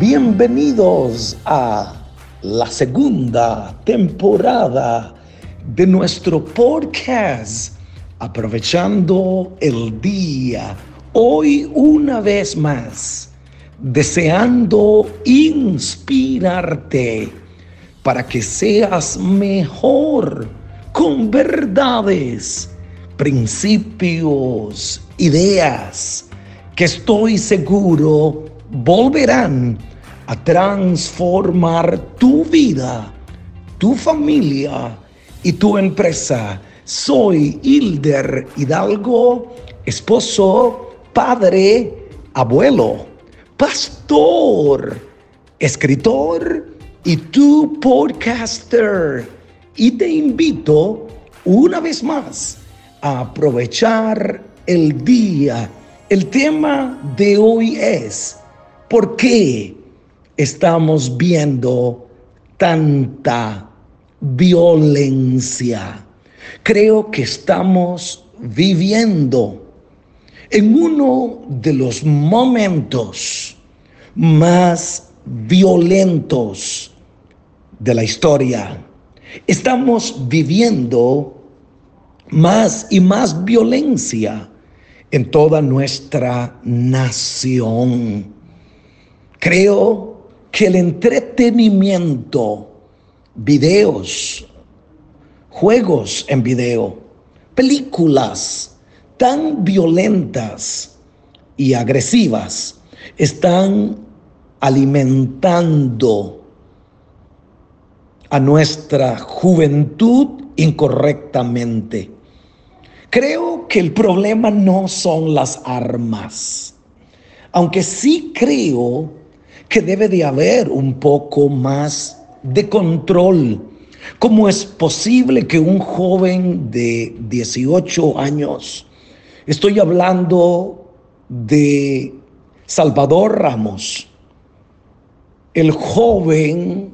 Bienvenidos a la segunda temporada de nuestro podcast, aprovechando el día, hoy una vez más, deseando inspirarte para que seas mejor con verdades, principios, ideas que estoy seguro volverán a transformar tu vida, tu familia y tu empresa. Soy Hilder Hidalgo, esposo, padre, abuelo, pastor, escritor y tu podcaster. Y te invito una vez más a aprovechar el día. El tema de hoy es, ¿por qué estamos viendo tanta violencia. Creo que estamos viviendo en uno de los momentos más violentos de la historia. Estamos viviendo más y más violencia en toda nuestra nación. Creo que el entretenimiento, videos, juegos en video, películas tan violentas y agresivas están alimentando a nuestra juventud incorrectamente. Creo que el problema no son las armas, aunque sí creo que debe de haber un poco más de control. ¿Cómo es posible que un joven de 18 años, estoy hablando de Salvador Ramos, el joven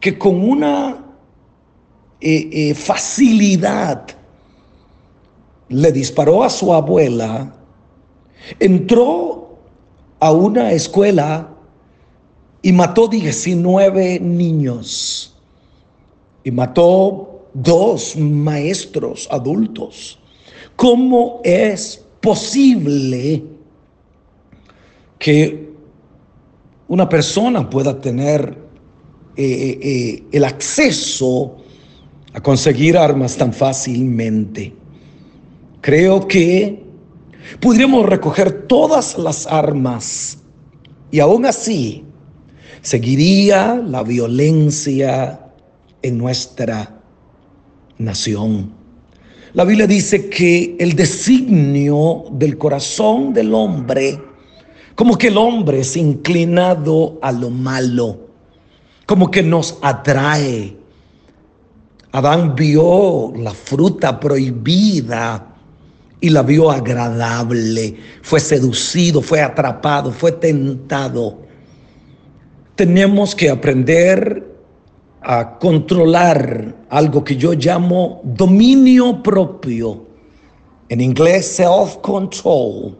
que con una eh, eh, facilidad le disparó a su abuela, entró a una escuela y mató 19 niños y mató dos maestros adultos. ¿Cómo es posible que una persona pueda tener eh, eh, eh, el acceso a conseguir armas tan fácilmente? Creo que podríamos recoger todas las armas y aún así seguiría la violencia en nuestra nación. La Biblia dice que el designio del corazón del hombre, como que el hombre es inclinado a lo malo, como que nos atrae. Adán vio la fruta prohibida y la vio agradable, fue seducido, fue atrapado, fue tentado tenemos que aprender a controlar algo que yo llamo dominio propio, en inglés self-control,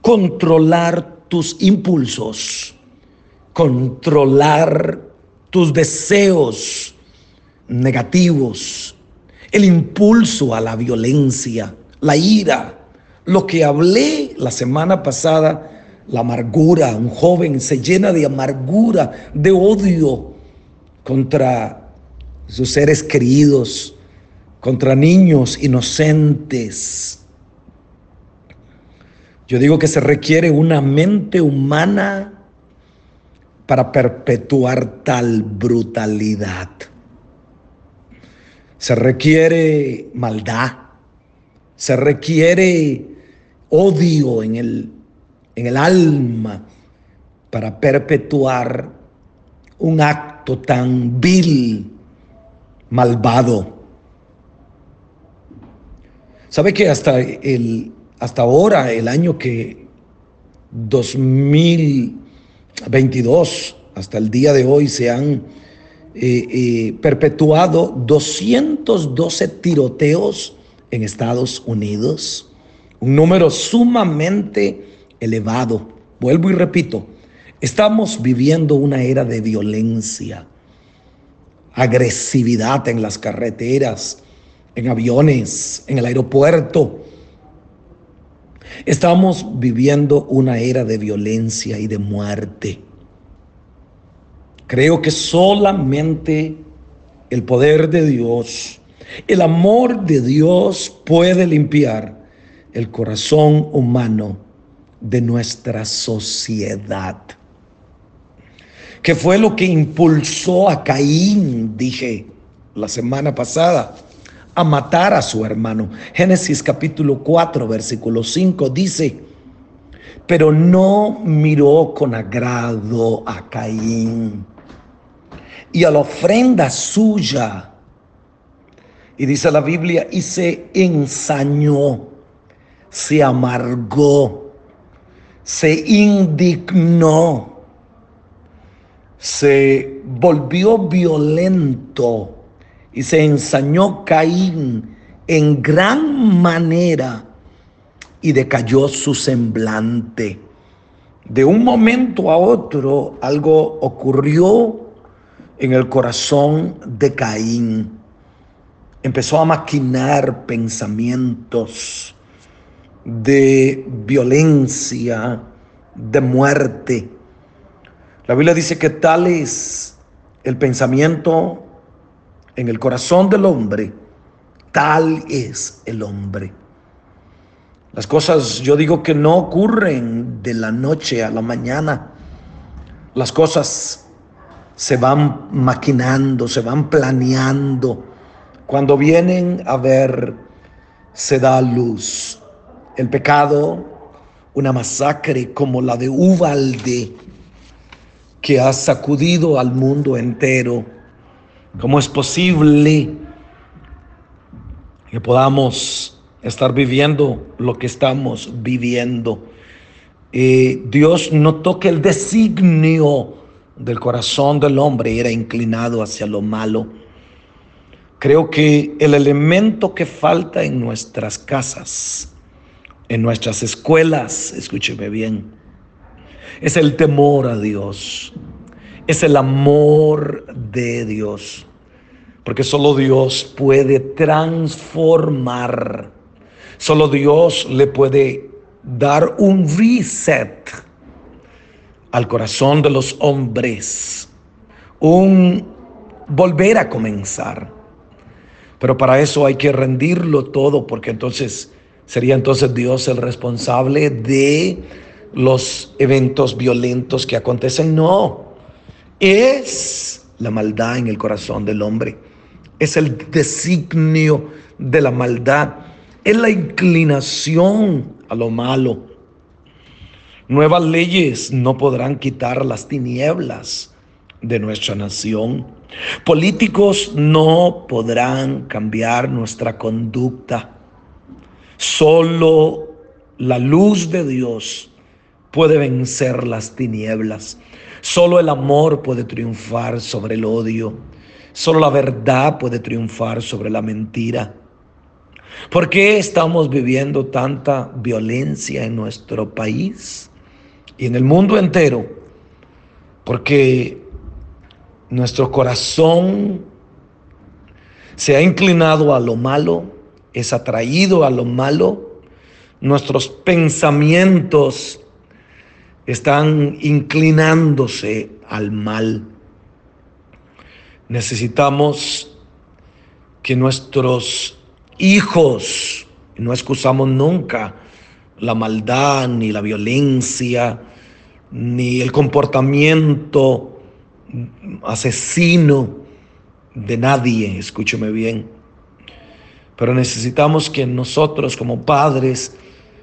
controlar tus impulsos, controlar tus deseos negativos, el impulso a la violencia, la ira, lo que hablé la semana pasada la amargura, un joven se llena de amargura, de odio contra sus seres queridos, contra niños inocentes. Yo digo que se requiere una mente humana para perpetuar tal brutalidad. Se requiere maldad, se requiere odio en el en el alma para perpetuar un acto tan vil, malvado. ¿Sabe que hasta, el, hasta ahora, el año que 2022, hasta el día de hoy, se han eh, eh, perpetuado 212 tiroteos en Estados Unidos? Un número sumamente elevado. Vuelvo y repito, Estamos viviendo una era de violencia, agresividad en las carreteras, en aviones, en el aeropuerto. Estamos viviendo una era de violencia y de muerte. Creo que solamente el poder de Dios, el amor de Dios puede limpiar el corazón humano de nuestra sociedad. ¿Qué fue lo que impulsó a Caín, dije la semana pasada, a matar a su hermano? Génesis capítulo 4, versículo 5 dice, pero no miró con agrado a Caín y a la ofrenda suya. Y dice la Biblia, y se ensañó, se amargó, se indignó, se volvió violento y se ensañó Caín en gran manera y decayó su semblante. De un momento a otro algo ocurrió en el corazón de Caín. Empezó a maquinar pensamientos de violencia, de muerte. La Biblia dice que tal es el pensamiento en el corazón del hombre, tal es el hombre. Las cosas yo digo que no ocurren de la noche a la mañana. Las cosas se van maquinando, se van planeando. Cuando vienen a ver, se da luz. El pecado, una masacre como la de Uvalde, que ha sacudido al mundo entero. ¿Cómo es posible que podamos estar viviendo lo que estamos viviendo? Eh, Dios no toque el designio del corazón del hombre era inclinado hacia lo malo. Creo que el elemento que falta en nuestras casas, en nuestras escuelas, escúcheme bien, es el temor a Dios, es el amor de Dios, porque solo Dios puede transformar, solo Dios le puede dar un reset al corazón de los hombres, un volver a comenzar. Pero para eso hay que rendirlo todo, porque entonces sería entonces Dios el responsable de los eventos violentos que acontecen. No, es la maldad en el corazón del hombre, es el designio de la maldad, es la inclinación a lo malo. Nuevas leyes no podrán quitar las tinieblas de nuestra nación. Políticos no podrán cambiar nuestra conducta. Solo la luz de Dios puede vencer las tinieblas. Solo el amor puede triunfar sobre el odio. Solo la verdad puede triunfar sobre la mentira. ¿Por qué estamos viviendo tanta violencia en nuestro país? y en el mundo entero, porque nuestro corazón se ha inclinado a lo malo, es atraído a lo malo, nuestros pensamientos están inclinándose al mal. Necesitamos que nuestros hijos, no excusamos nunca la maldad ni la violencia, ni el comportamiento asesino de nadie, escúcheme bien. Pero necesitamos que nosotros como padres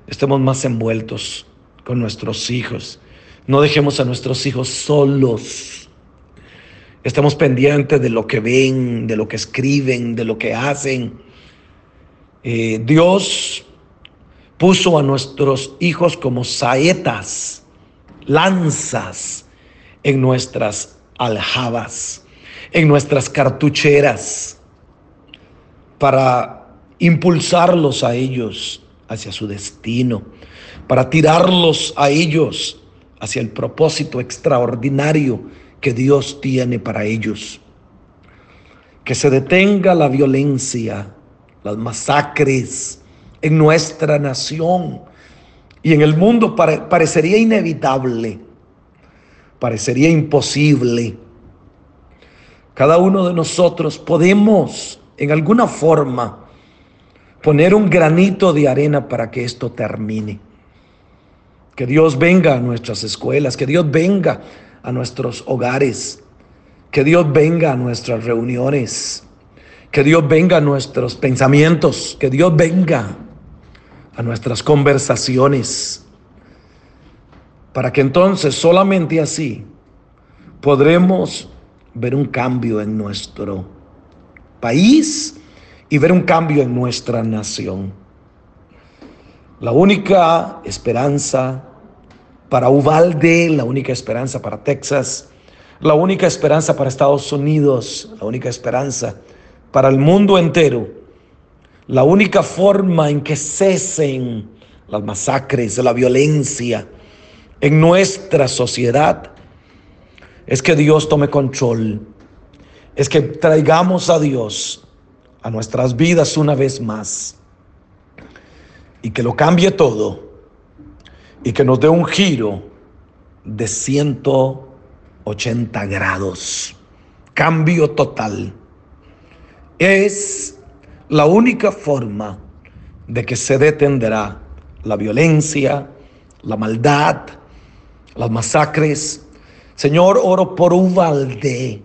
estemos más envueltos con nuestros hijos. No dejemos a nuestros hijos solos. Estemos pendientes de lo que ven, de lo que escriben, de lo que hacen. Eh, Dios puso a nuestros hijos como saetas lanzas en nuestras aljabas, en nuestras cartucheras, para impulsarlos a ellos hacia su destino, para tirarlos a ellos hacia el propósito extraordinario que Dios tiene para ellos. Que se detenga la violencia, las masacres en nuestra nación y en el mundo parecería inevitable, parecería imposible. Cada uno de nosotros podemos en alguna forma poner un granito de arena para que esto termine. Que Dios venga a nuestras escuelas, que Dios venga a nuestros hogares, que Dios venga a nuestras reuniones, que Dios venga a nuestros pensamientos, que Dios venga a nuestras conversaciones, para que entonces solamente así podremos ver un cambio en nuestro país y ver un cambio en nuestra nación. La única esperanza para Uvalde, la única esperanza para Texas, la única esperanza para Estados Unidos, la única esperanza para el mundo entero, la única forma en que cesen las masacres, la violencia en nuestra sociedad es que Dios tome control, es que traigamos a Dios a nuestras vidas una vez más y que lo cambie todo y que nos dé un giro de 180 grados. Cambio total. Es la única forma de que se detendrá la violencia, la maldad, las masacres. Señor, oro por Uvalde,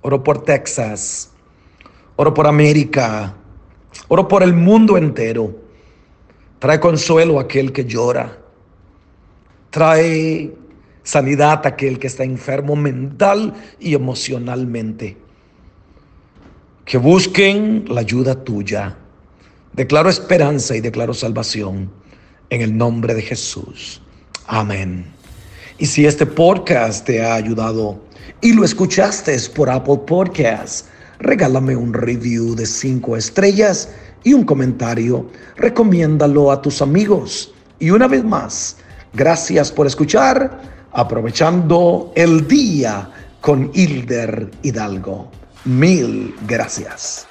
oro por Texas, oro por América, oro por el mundo entero. Trae consuelo a aquel que llora. Trae sanidad a aquel que está enfermo mental y emocionalmente. Que busquen la ayuda tuya. Declaro esperanza y declaro salvación en el nombre de Jesús. Amén. Y si este podcast te ha ayudado y lo escuchaste por Apple Podcasts, regálame un review de cinco estrellas y un comentario. Recomiéndalo a tus amigos. Y una vez más, gracias por escuchar, aprovechando el día con Hilder Hidalgo. Mil gracias.